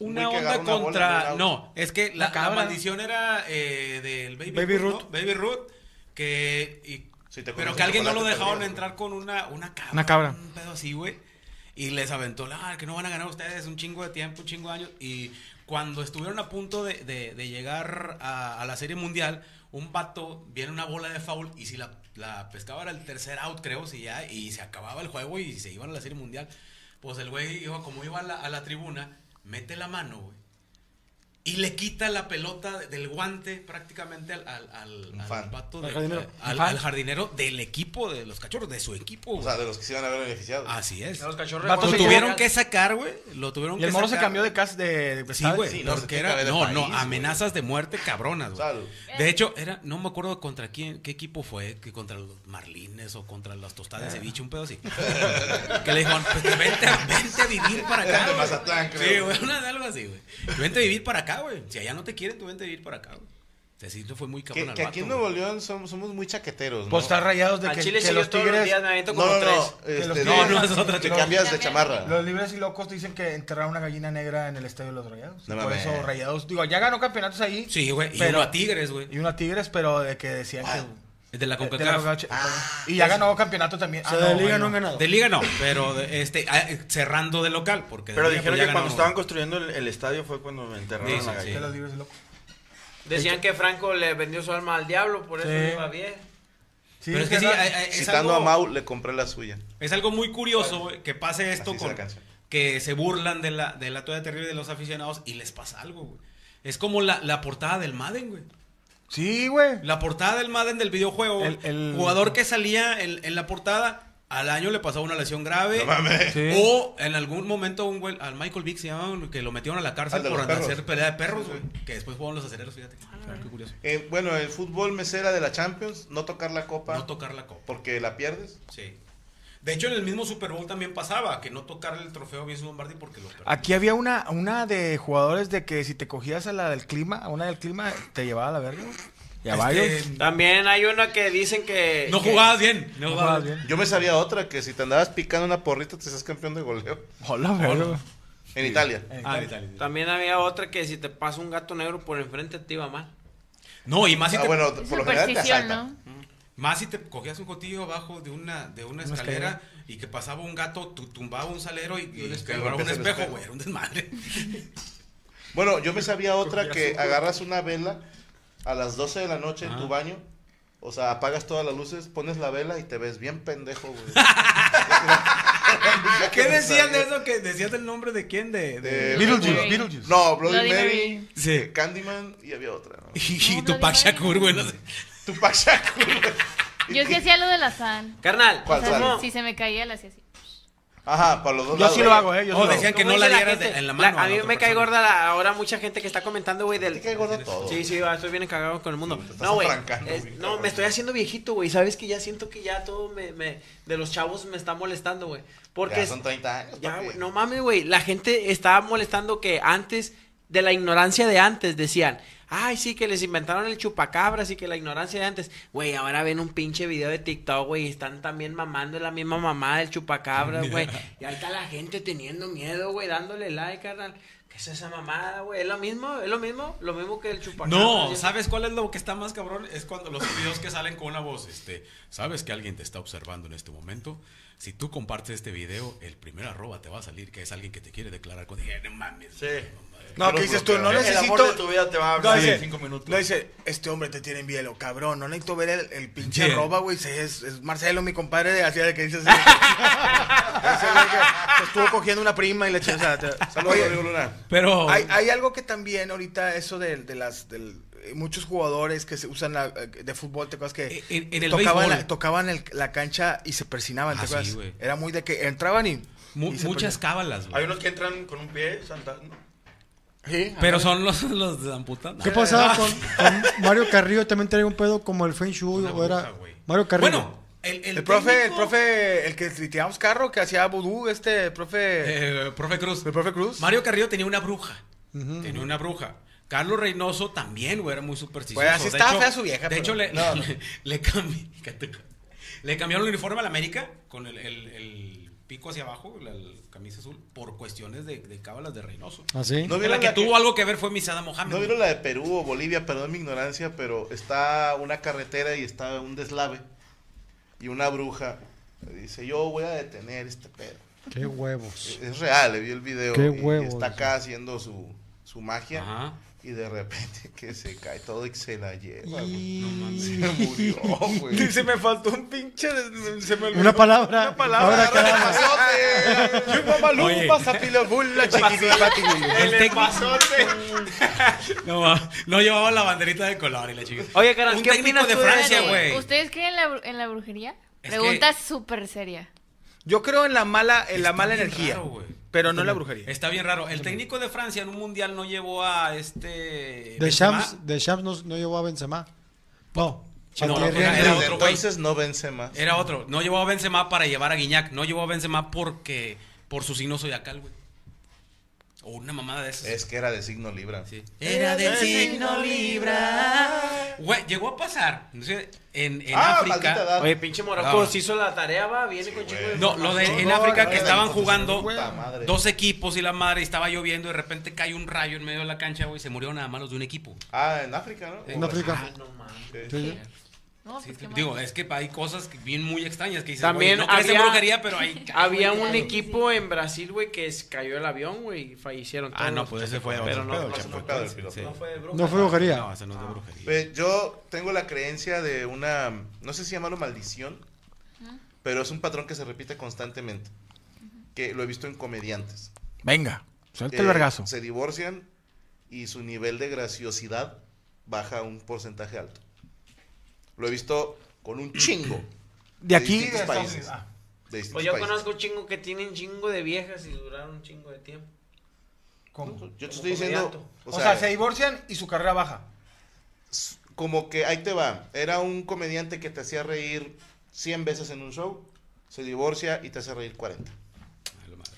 Una onda una contra. No, es que la, maldición era eh, del Baby, Baby Ruth. Baby Ruth. Que. y- Si te pero que alguien no lo dejaron entrar con una, una cabra. Una cabra. Un pedo así, güey. Y les aventó la. "Ah, que no van a ganar ustedes un chingo de tiempo, un chingo de años. Y cuando estuvieron a punto de, de- de llegar a, a la serie mundial, un vato viene una bola de foul. Y si la, la pescaba era el tercer out, creo, si ya. Y se acababa el juego y se iban a la serie mundial. Pues el güey iba, como iba a la, a la tribuna, mete la mano, güey. Y le quita la pelota del guante prácticamente al, al, al, al vato de- jardinero. al- Un fan. al jardinero del equipo de los cachorros, de su equipo. O sea, de los que se iban a ver beneficiados. Así es. Los cachorros Vato Lo tuvieron que sacar, güey. Lo tuvieron Y el que moro se cambió de casa de, de Sí, güey. Sí, no, porque era. No, país, no, güey. amenazas de muerte cabronas, güey. Salud. De hecho, era, no me acuerdo contra quién, qué equipo fue, que contra los Marlines o contra las tostadas de ceviche, un pedo así. que le dijeron, pues vente, vente a vivir para acá. De güey. Mazatlán, creo. Sí, güey, una de algo así, güey. Vente a vivir para acá, güey. Si allá no te quieren, tú vente a vivir para acá, güey. O sea, sí, le fue muy cabrón Que, al que aquí en Nuevo. León somos, somos muy chaqueteros, ¿no? Pues está rayados de Al que, Chile los todos los tigres. días me aviento No, como no, tres. no. Que los Este, tigres- No, no, es otra que cosa. cambias de chamarra. Los libres y locos dicen que enterraron una gallina negra en el estadio de los rayados. No Por eso rayados. Digo, ya ganó campeonatos ahí. Sí, güey. Y Pero- uno a Tigres, güey. Y una Tigres, pero de que decían Ah, que. De la de la CONCACAF. CONCACAF. y ya ganó campeonato también. O sea, Ah, de liga bueno. no han ganado. De liga no, pero de- este ah, cerrando de local. Porque Pero dijeron pues, ya que cuando estaban construyendo el, el estadio fue cuando enterraron Sí, la sí. De. Decían que Franco le vendió su alma al diablo, por eso Sí. iba bien. Sí, Pero es que sí, es Citando algo- a Mau, le compré la suya. Es algo muy curioso que pase esto Así con que se burlan de la de la toalla terrible de los aficionados y les pasa algo, güey. Es como la, la portada del Madden, güey. Sí, güey. La portada del Madden del videojuego, El- el- jugador que salía en, en la portada al año le pasaba una lesión grave. No mames. Sí. O en algún momento un güey, al Michael Vick se llama, que lo metieron a la cárcel por hacer pelea de perros, güey. Que después jugaron los acereros, fíjate. Qué curioso. Eh, bueno, el fútbol mesera de la Champions, no tocar la copa No tocar la copa. porque la pierdes. Sí. De hecho, en el mismo Super Bowl también pasaba que no tocar el trofeo a Vince Lombardi porque lo perdió. Aquí había una, una de jugadores de que si te cogías a la del clima, a una del clima, te llevaba a la verga. Y a Este, varios. También hay una que dicen que. No que- jugabas bien. No, No jugabas jugabas bien. Yo me sabía otra, que si te andabas picando una porrita, te haces campeón de goleo. Hola, verga. En Italia. Ah, Italia. También había otra que si te pasa un gato negro por enfrente te iba mal. No, y más si, Ah, te, bueno, por lo general te Superstición, asaltan. ¿no? Más si te cogías un cotillo abajo de una, de una Una escalera y que pasaba un gato, tu- tumbaba un salero y, y un espejo, quebraba un espejo, güey. Era un desmadre. Bueno, yo me sabía otra que agarras una vela a las 12 de la noche en tu baño. O sea, apagas todas las luces, pones la vela y te ves bien pendejo, güey. ¿Qué decían de eso? ¿Que ¿Decías el nombre de quién? De, de- Beetlejuice. No, Bloody, Bloody Mary, Mary. Sí. Candyman y había otra, ¿no? Y, No, Tupac. Shakur, güey. No sé. Tupac Shakur. Yo sí hacía lo de la sal. Carnal, ¿Cuál O si se me caía, la hacía así. Ajá, para los dos Yo lados. sí lo hago, ¿eh? Yo sí Oh, lo decían hago. que ¿Cómo no la dice dieras gente? de- en la mano a a mí otra me cae persona. gorda la- ahora mucha gente que está comentando, güey, del... Te cae gordo todo. Sí, sí, va, estoy bien cagado con el mundo. Sí, te estás no, güey. afrancando, es- güey, No, cabrón. me estoy haciendo viejito, güey. Sabes que ya siento que ya todo me, me- de los chavos me está molestando, güey. Porque Ya es- son 30 años. ya, papi. güey, no mames, güey. La gente estaba molestando que antes, de la ignorancia de antes, decían, ay, sí, que les inventaron el chupacabras y que la ignorancia de antes. Güey, ahora ven un pinche video de TikTok, güey, y están también mamando la misma mamá del chupacabras, güey. y ahí está la gente teniendo miedo, güey, dándole like, carnal. ¿Qué es esa mamada, güey? ¿Es lo mismo? ¿Es lo mismo? Lo mismo que el chupacabras. No, ¿sabes cuál es lo que está más cabrón? Es cuando los videos que salen con una voz, este, ¿sabes que alguien te está observando en este momento? Si tú compartes este video, el primer arroba te va a salir que es alguien que te quiere declarar con no mames. Sí. No, que dices tú, no El amor necesito. de tu vida te va a No, hablar dice, en cinco minutos. no, dice, este hombre te tiene en hielo, cabrón. No necesito ver el, el pinche Sí. arroba, güey. Es, es Marcelo, mi compadre, de hacía de que dices. Que estuvo cogiendo una prima y le echó. O sea, te- Saludos, Luna. Pero hay, hay algo que también ahorita, eso de, de las. Del, muchos jugadores que se usan la- eh, de fútbol, ¿te acuerdas que En- en el tocaban, béisbol. la, tocaban el- la cancha y se persinaban? ¿te Ah, sí, acuerdas? Era muy de que entraban y. mu- y se muchas cábalas, Hay güey. unos que entran con un pie saltando. Sí, Pero son los, los de amputando. ¿Qué pasaba con, con Mario Carrillo? También traía un pedo como el Feng Shui o era. Mario Carrillo. Bueno, el, el, El, profe, el profe, el que tirábamos carro, que hacía vudú, este, el profe. Eh, profe Cruz. el profe Cruz. Mario Carrillo tenía una bruja. Tenía una bruja. Carlos Reynoso también, güey, era muy supersticioso. Pues así De estaba hecho- fea su vieja, De pero- hecho, le, no. le, le cambi- le cambiaron el uniforme a la América con el, el- el pico hacia abajo, la, la camisa azul, por cuestiones de, de cábalas de Reynoso. ¿Así? No la vieron que la que- tuvo algo que ver fue Misada Mohamed. ¿No vieron la de Perú o Bolivia? Perdón mi ignorancia, pero está una carretera y está un deslave. Y una bruja le dice, yo voy a detener este pedo. Qué huevos. Es real, le vi el video. Qué y- y huevos, está acá haciendo su, su magia. Ajá. Y de repente que se cae todo y se la lleva. Y- Se murió, güey. Se me faltó un pinche. de- Se me olvidó Una palabra. Una palabra. Ahora Oye. pasapilo, bulla, chiquitipatibulu. El técnico. no, no llevaba la banderita de color y la chica. Oye, carnal, un ¿qué técnico opinas de Francia, güey. ¿Ustedes creen en la, en la brujería? Es Pregunta que- súper seria. Yo creo en la mala, en la mala energía. raro. Pero no en la brujería. Está bien raro. El técnico de Francia en un mundial no llevó a este. De Benzema. Shams, de Shams no, no llevó a Benzema. No. No, era- era otro entonces no vence más. Era otro. No llevó a Benzema para llevar a Guiñac. No llevó a Benzema porque. Por su signo zodiacal, güey. O una mamada de esas. Es que era de signo Libra. Sí. Era del signo Libra. Güey, llegó a pasar. no sé, en, en Ah, África. edad. Oye, pinche Morocco No. se hizo la tarea, va, viene con chingo de No, lo de en No, África no, que no, estaban no, jugando dos equipos y la madre y estaba lloviendo y de repente cae un rayo en medio de la cancha, güey, y se murieron nada más los de un equipo. Ah, en África, ¿no? En África. Ah, no mames. Sí. No, Sí, pues, digo, es que hay cosas que bien muy extrañas que dices, También güey, no en había- brujería, pero hay Había un equipo en Brasil, güey, que cayó el avión, güey, y fallecieron todos. Ah, no, pues ese fue Pero no, pedo, fue pedo del piloto. Sí. No fue de bruja. No fue brujería. No, ese no es de brujería. Pues, yo tengo la creencia de una, no sé si llamarlo maldición, pero es un patrón que se repite constantemente, que lo he visto en comediantes. Venga, suelta Eh, el vergazo. Se divorcian y su nivel de graciosidad baja un porcentaje alto. Lo he visto con un chingo. De aquí, distintos de Estados países. Unidos. Ah. de distintos Pues yo países. conozco un chingo que tienen chingo de viejas y duraron un chingo de tiempo. ¿Cómo? Yo te Como estoy diciendo, o, O, sea, sea, se divorcian y su carrera baja. como que ahí te va. Era un comediante que te hacía reír 100 veces en un show, se divorcia y te hace reír 40.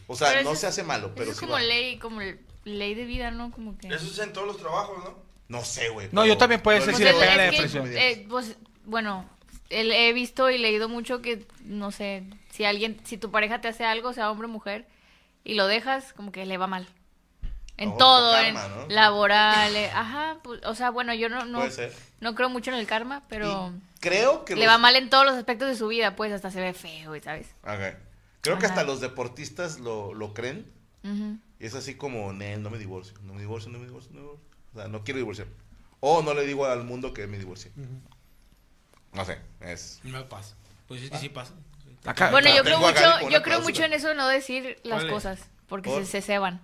O sea, Pero no eso se es- hace malo, Eso pero es sí como va. ley, como ley de vida, ¿no? Como que... Eso es en todos los trabajos, ¿no? No sé, güey. No, yo también puede no ser he si Pues le visto es- pega la es que, depresión. eh, pues, bueno, el- he visto y leído mucho que, no sé, si alguien, si tu pareja te hace algo, sea hombre o mujer, y lo dejas, como que le va mal. En Ojo, todo, karma, en ¿no? laboral, eh, ajá, pues, o sea, bueno, yo no, no, Puede ser. no creo mucho en el karma, pero Y creo que le los- va mal en todos los aspectos de su vida, pues hasta se ve feo, ¿sabes? Ok. Creo que hasta los deportistas lo, lo creen. Y es así como, Nel, no me divorcio, no me divorcio, no me divorcio, no me divorcio. O sea, no quiero divorciar. O no le digo al mundo que me divorcie. No sé, es... No pasa. Pues es que sí pasa. Acá, Bueno, acá yo creo mucho, yo creo mucho en eso de no decir las cosas, porque ¿Por? se, se ceban.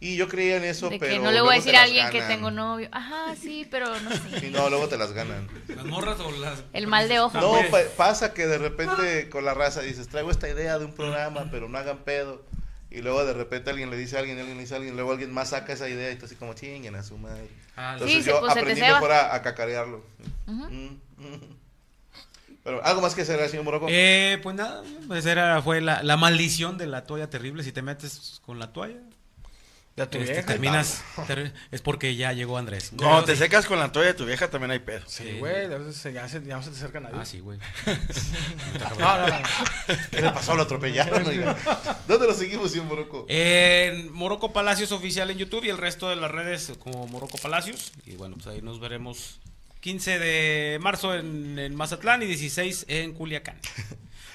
Y yo creía en eso, De pero. que no le voy a decir a alguien que tengo novio. Ajá, sí, pero no sé. Sí, no, luego te las ganan. ¿Las morras o las.? El mal de ojo. No, pa- pasa que de repente con la raza dices, traigo esta idea de un programa, pero no hagan pedo. Y luego de repente alguien le dice a alguien, alguien le dice a alguien, luego alguien más saca esa idea y tú así como chinguen a su madre. Ah, Entonces Sí, yo pues aprendí mejor a, a cacarearlo. Pero algo más que hacer, señor Morocco. Eh, pues nada, pues era, fue la, la maldición de la toalla terrible. Si te metes con la toalla, Ya tu este, vieja. terminas. ter- es porque ya llegó Andrés. Cuando te secas con la toalla de tu vieja también hay pedo. Sí, güey, a veces se- ya, se, ya no se te acerca nadie. Ah, sí, güey. No, no, no. ¿Qué le pasó? Lo atropellaron. ¿Dónde lo seguimos, señor Morocco? En Morocco Palacios oficial en YouTube y el resto de las redes como Morocco Palacios. Y bueno, pues ahí nos veremos 15 de marzo en, en Mazatlán y 16 en Culiacán.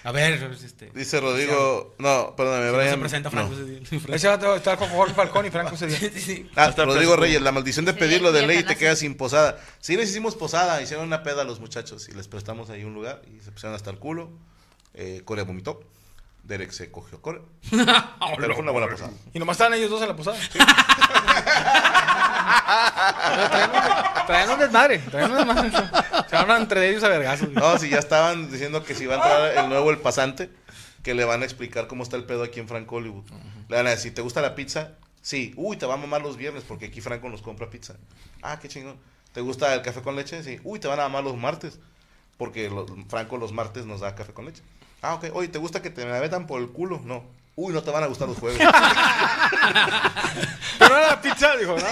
A ver, este. Dice Rodrigo. No, perdóname, si no Brian. se presenta Franco no. ese va a estar con Jorge Falcón y Franco día. Sí, sí. Ah, Rodrigo. Reyes, la maldición de Sí, pedirlo de ley y te quedas sin posada. Sí, les hicimos posada, hicieron una peda a los muchachos y les prestamos ahí un lugar y se pusieron hasta el culo. Eh, Corea vomitó. Derek se cogió Corea. Pero fue una buena posada. Y nomás estaban ellos dos en la posada. Traían, un, desmadre. Traían un desmadre. Se van entre ellos a vergazos. No, si ya estaban diciendo que si va a entrar el nuevo El Pasante, que le van a explicar cómo está el pedo aquí en Franco Hollywood. Le van a decir, ¿te gusta la pizza? Sí. Uy, te va a mamar los viernes porque aquí Franco nos compra pizza. Ah, qué chingón. ¿Te gusta el café con leche? Sí. Uy, te van a mamar los martes porque los- Franco los martes nos da café con leche. Ah, ok. Oye, ¿te gusta que te me metan por el culo? No. Uy, no te van a gustar los jueves. Pero era la pizza, dijo, no.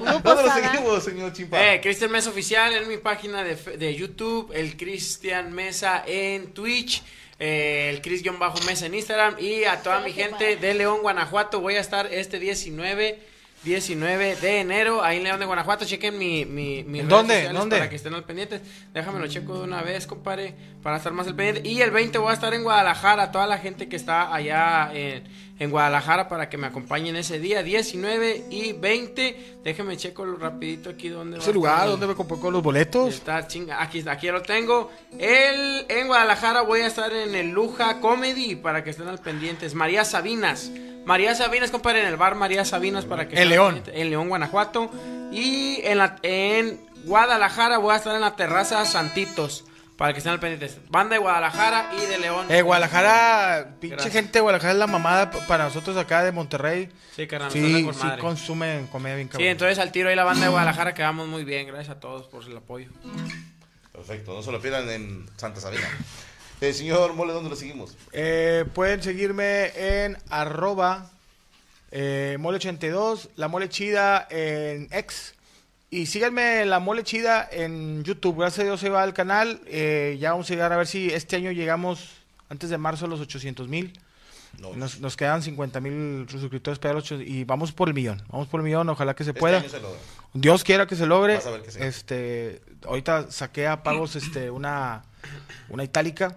Hubo ¿Dónde lo seguimos, señor Chimpa? Eh, Cristian Mesa Oficial en mi página de, fe- de YouTube, el Cristian Mesa en Twitch, eh, el Cris-Mesa en Instagram y a toda mi gente de León, Guanajuato. Voy a estar este 19, 19 de enero ahí en León de Guanajuato. Chequen mi, mi, mis redes ¿Dónde? sociales ¿Dónde? para que estén al pendiente. Déjame lo checo de una vez, compadre, para estar más al pendiente. Y el 20 voy a estar en Guadalajara, toda la gente que está allá en, en Guadalajara para que me acompañen ese día, 19 y 20. Déjenme checo rapidito aquí donde va Ese lugar donde me compró con los boletos. Está chinga, aquí, aquí lo tengo. El, en Guadalajara voy a estar en el Luja Comedy para que estén al pendientes. María Sabinas. María Sabinas, compadre, en el bar María Sabinas para que En León. En León, Guanajuato. Y en, la, en Guadalajara voy a estar en la terraza Santitos para que estén al pendientes. Banda de Guadalajara y de León. Eh, Guadalajara, pinche Gracias. gente de Guadalajara es la mamada para nosotros acá de Monterrey. Sí, carnal, Sí, con sí madre. consumen comedia bien Sí, cabrón. entonces al tiro ahí la banda de Guadalajara quedamos muy bien. Gracias a todos por el apoyo. Perfecto, no se lo pierdan en Santa Sabina. Eh, señor Mole, ¿dónde lo seguimos? Eh, pueden seguirme en arroba eh, mole82, la mole chida en X. Y síganme en la mole chida en YouTube. Gracias a Dios se va al canal. Eh, ya vamos a llegar a ver si este año llegamos antes de marzo a los 800 mil. No. Nos, nos quedan 50 mil suscriptores para los ocho- y vamos por el millón. Vamos por el millón, ojalá que se Este pueda. año se logra. Dios quiera que se logre. Vas a ver que sí. Este, ahorita saqué a pagos este una una itálica.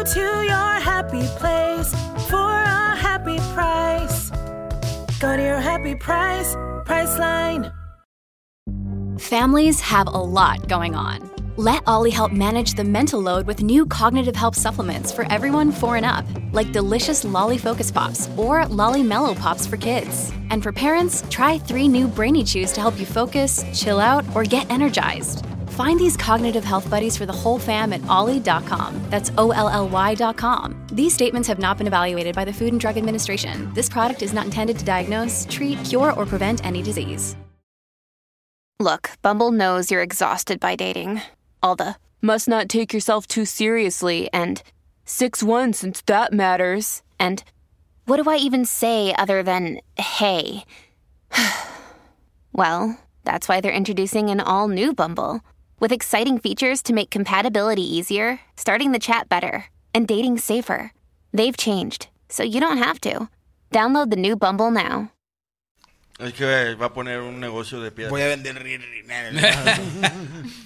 Go to your happy place for a happy price. Go to your happy price, Priceline. Families have a lot going on. Let Ollie help manage the mental load with new cognitive help supplements for everyone four and up, like delicious Lolly Focus Pops or Lolly Mellow Pops for kids. And for parents, try three new Brainy Chews to help you focus, chill out, or get energized. Find these cognitive health buddies for the whole fam at ollie.com. That's O L L Y.com. These statements have not been evaluated by the Food and Drug Administration. This product is not intended to diagnose, treat, cure, or prevent any disease. Look, Bumble knows you're exhausted by dating. All the must not take yourself too seriously and 6 1 since that matters. And what do I even say other than hey? well, that's why they're introducing an all new Bumble with exciting features to make compatibility easier, starting the chat better, and dating safer. They've changed, so you don't have to. Download the new Bumble now. Es que eh, va a poner un negocio de piedra. Voy a vender.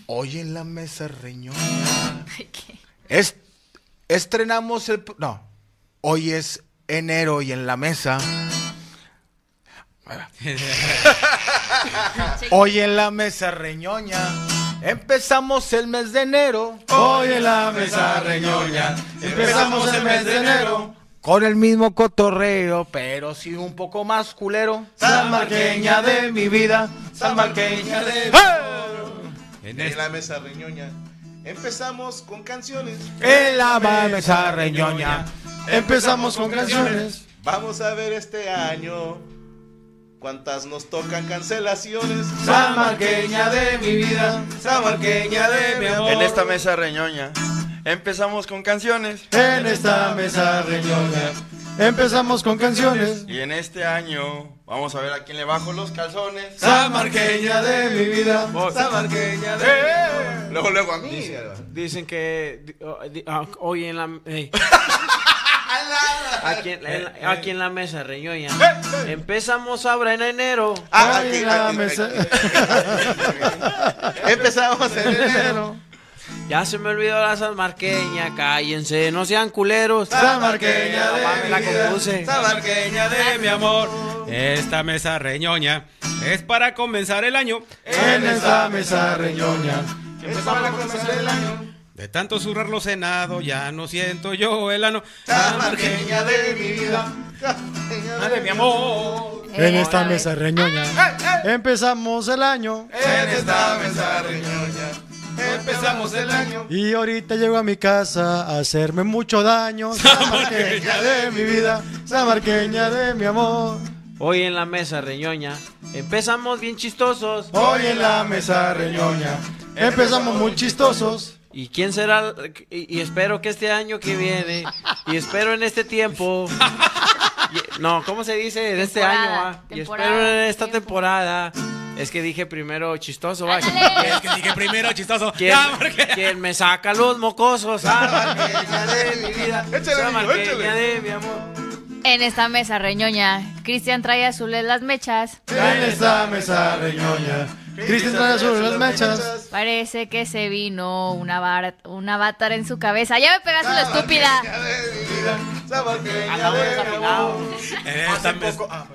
Hoy en la mesa reñoña. Es, estrenamos el. No. Hoy es enero y en la mesa. Hoy en la mesa reñoña. Empezamos el mes de enero. Hoy en la mesa reñoña, empezamos el mes de enero. Con el mismo cotorreo, pero sí un poco más culero. Salmarqueña de mi vida, salmarqueña de mi En la mesa reñoña. Empezamos con canciones. En la mesa reñoña. Empezamos con canciones. Vamos a ver este año cuántas nos tocan cancelaciones. Salmarqueña de mi vida, salmarqueña de mi amor. En esta mesa reñoña. Empezamos con canciones. En esta mesa reñoña, empezamos con canciones. Y en este año vamos a ver a quién le bajo los calzones. Salmarqueña de mi vida, salmarqueña de Luego, luego a mí. Dicen que oh, di- ah, hoy en la. aquí, en, en la- aquí en la mesa, reñoña. Empezamos ahora en enero. Ah, Ay, aquí, la aquí, mesa-. Empezamos en enero. Ya se me olvidó la salmarqueña, cállense, no sean culeros. Salmarqueña de Mamá, me la compuse. Salmarqueña de mi amor. Esta mesa reñoña es para comenzar el año. En esta mesa reñoña, Empezamos a comenzar el año. De tanto zurrarlo cenado, ya no siento yo el ano. Salmarqueña de mi vida. Salmarqueña de mi amor. en esta mesa reñoña, empezamos el año. En esta mesa reñoña. Empezamos el año. Y ahorita llego a mi casa a hacerme mucho daño. Salmarqueña de mi vida, salmarqueña de mi amor. Hoy en la mesa, reñoña. Empezamos bien chistosos. Hoy en la mesa reñoña, empezamos muy chistosos. ¿Y quién será? Y, y espero que este año que viene, y espero en este tiempo. y- no, ¿cómo se dice? En este año, va. Y espero en esta tiempo. temporada. Es que dije primero chistoso, va. Es que dije primero chistoso. ¿Quién, Ya, porque- quién me saca los mocosos? Salmarqueña de mi vida. Échale, échale. de mi amor. En esta mesa reñoña, Cristian trae azules las mechas. En esta mesa reñoña, Cristian trae sobre las mechas. Parece que se vino una, bar- un avatar en su cabeza. Ya me pegaste la estúpida. Desafinado. amor. En esta mesa, Ah,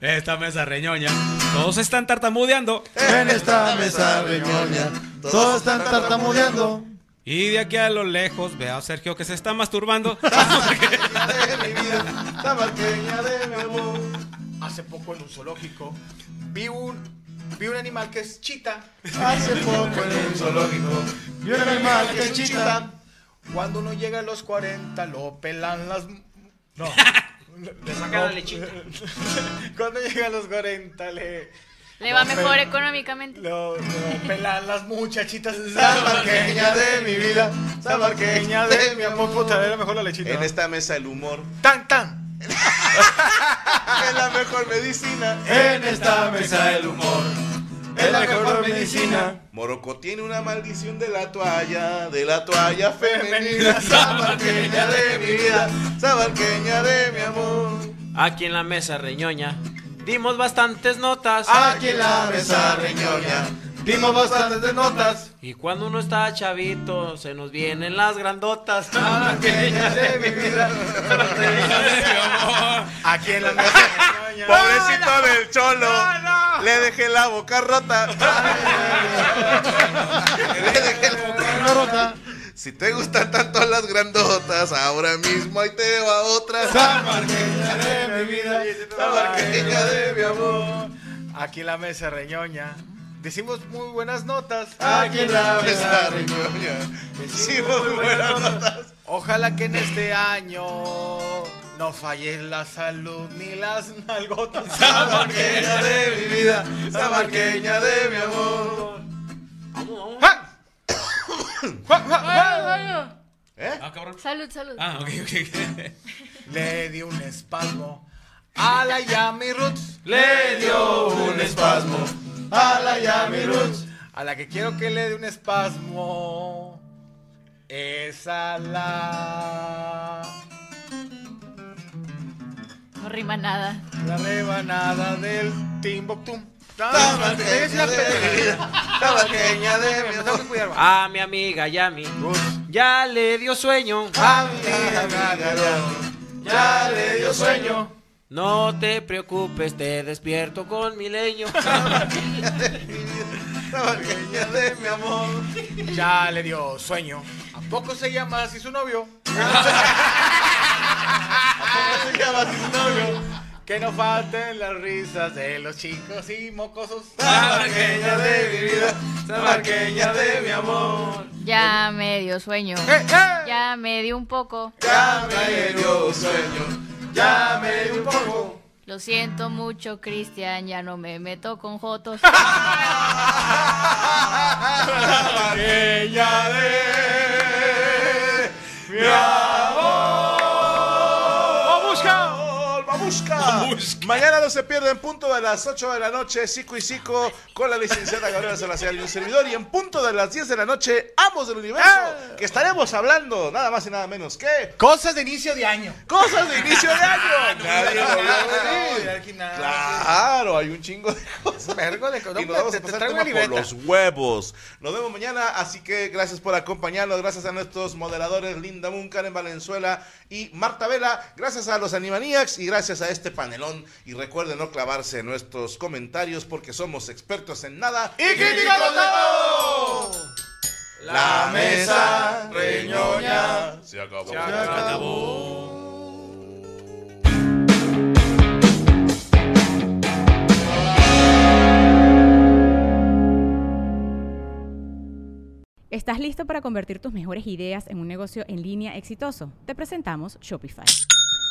esta mesa reñoña, todos están tartamudeando. En esta mesa reñoña, todos están tartamudeando. Y de aquí a lo lejos veo a Sergio que se está masturbando. Hace poco en un zoológico vi un, vi un animal que es chita. Hace poco en un zoológico, vi un animal que es chita. Cuando uno llega a los 40 lo pelan las... No. Le sacan la lechita. Cuando llega a los 40 le... Le va mejor pel- económicamente. Lo, lo pelan las muchachitas. Salmarqueña de mi vida. Salmarqueña de mi amor. Puta, era mejor la lechita. En esta mesa el humor Tan, tan. es la mejor medicina. En esta mesa el humor es la mejor medicina. Morocco tiene una maldición de la toalla, de la toalla femenina. Salmarqueña de mi vida, salmarqueña de mi amor. Aquí en la mesa, reñoña. Dimos bastantes notas. Aquí en la mesa reñoña, dimos bastantes de notas. Y cuando uno está chavito, se nos vienen las grandotas. Salmarqueña de mi vida, Aquí en la mesa. reñoña. Pobrecito del cholo, le dejé la boca rota. le dejé la boca rota. Si te gustan tanto las grandotas, ahora mismo ahí te va otra. Salmarqueña de mi vida, Salmarqueña de mi amor. Aquí en la mesa reñoña. Decimos muy buenas notas. Aquí en la mesa. Sí, muy buenas notas. Ojalá que en este año no falle la salud ni las nalgotas. Salmarqueña de mi vida, salmarqueña de mi amor. ¡Ja! ¿Eh? Ah, cabrón. Salud, salud. Ah, ok, ok. ok. Le di un espasmo a la Yami Roots. Le dio un espasmo a la Yami Roots. A la que quiero que le dé un espasmo es a la, No rima nada. la rebanada del Timbuktum. Tabaqueña de mi vida, tabaqueña de mi. A mi amiga Yami ya le dio sueño. A mi amiga Yami, ya le dio sueño. No te preocupes, te despierto con mi leño. Tabaqueña de mi amor. Ya le dio sueño. ¿A poco se llama así su novio? ¿Cómo se llama tu novio? Que no falten las risas de los chicos y mocosos. Tabaqueña de mi vida, tabaqueña de mi amor. Ya me dio sueño. ¡Eh, eh! Ya me dio un poco. Ya me dio sueño, ya me dio un poco. Lo siento mucho, Cristian. Ya no me meto con jotos. De ¡Babushka! Mañana no se pierden punto de las 8 de la noche, Cico y Cico, con la licenciada Gabriela Salazar y un servidor. Y en punto de las 10 de la noche, Amos del Universo, ¡Eh! que estaremos hablando nada más y nada menos que Cosas de inicio de año. cosas de inicio de año. Nadie lo vio Claro, hay un chingo de cosas. Vergo de Y nos vamos a pasar tema por los huevos. Nos vemos mañana, así que gracias por acompañarnos. Gracias a nuestros moderadores Linda Moon, Karen Valenzuela y Marta Vela. Gracias a los Animaniacs y gracias a este panelón. Y recuerden no clavarse en nuestros comentarios porque somos expertos en nada ¡Y críticos de todo! La mesa reñoña se acabó. Se acabó. ¿Estás listo para convertir tus mejores ideas en un negocio en línea exitoso? Te presentamos Shopify.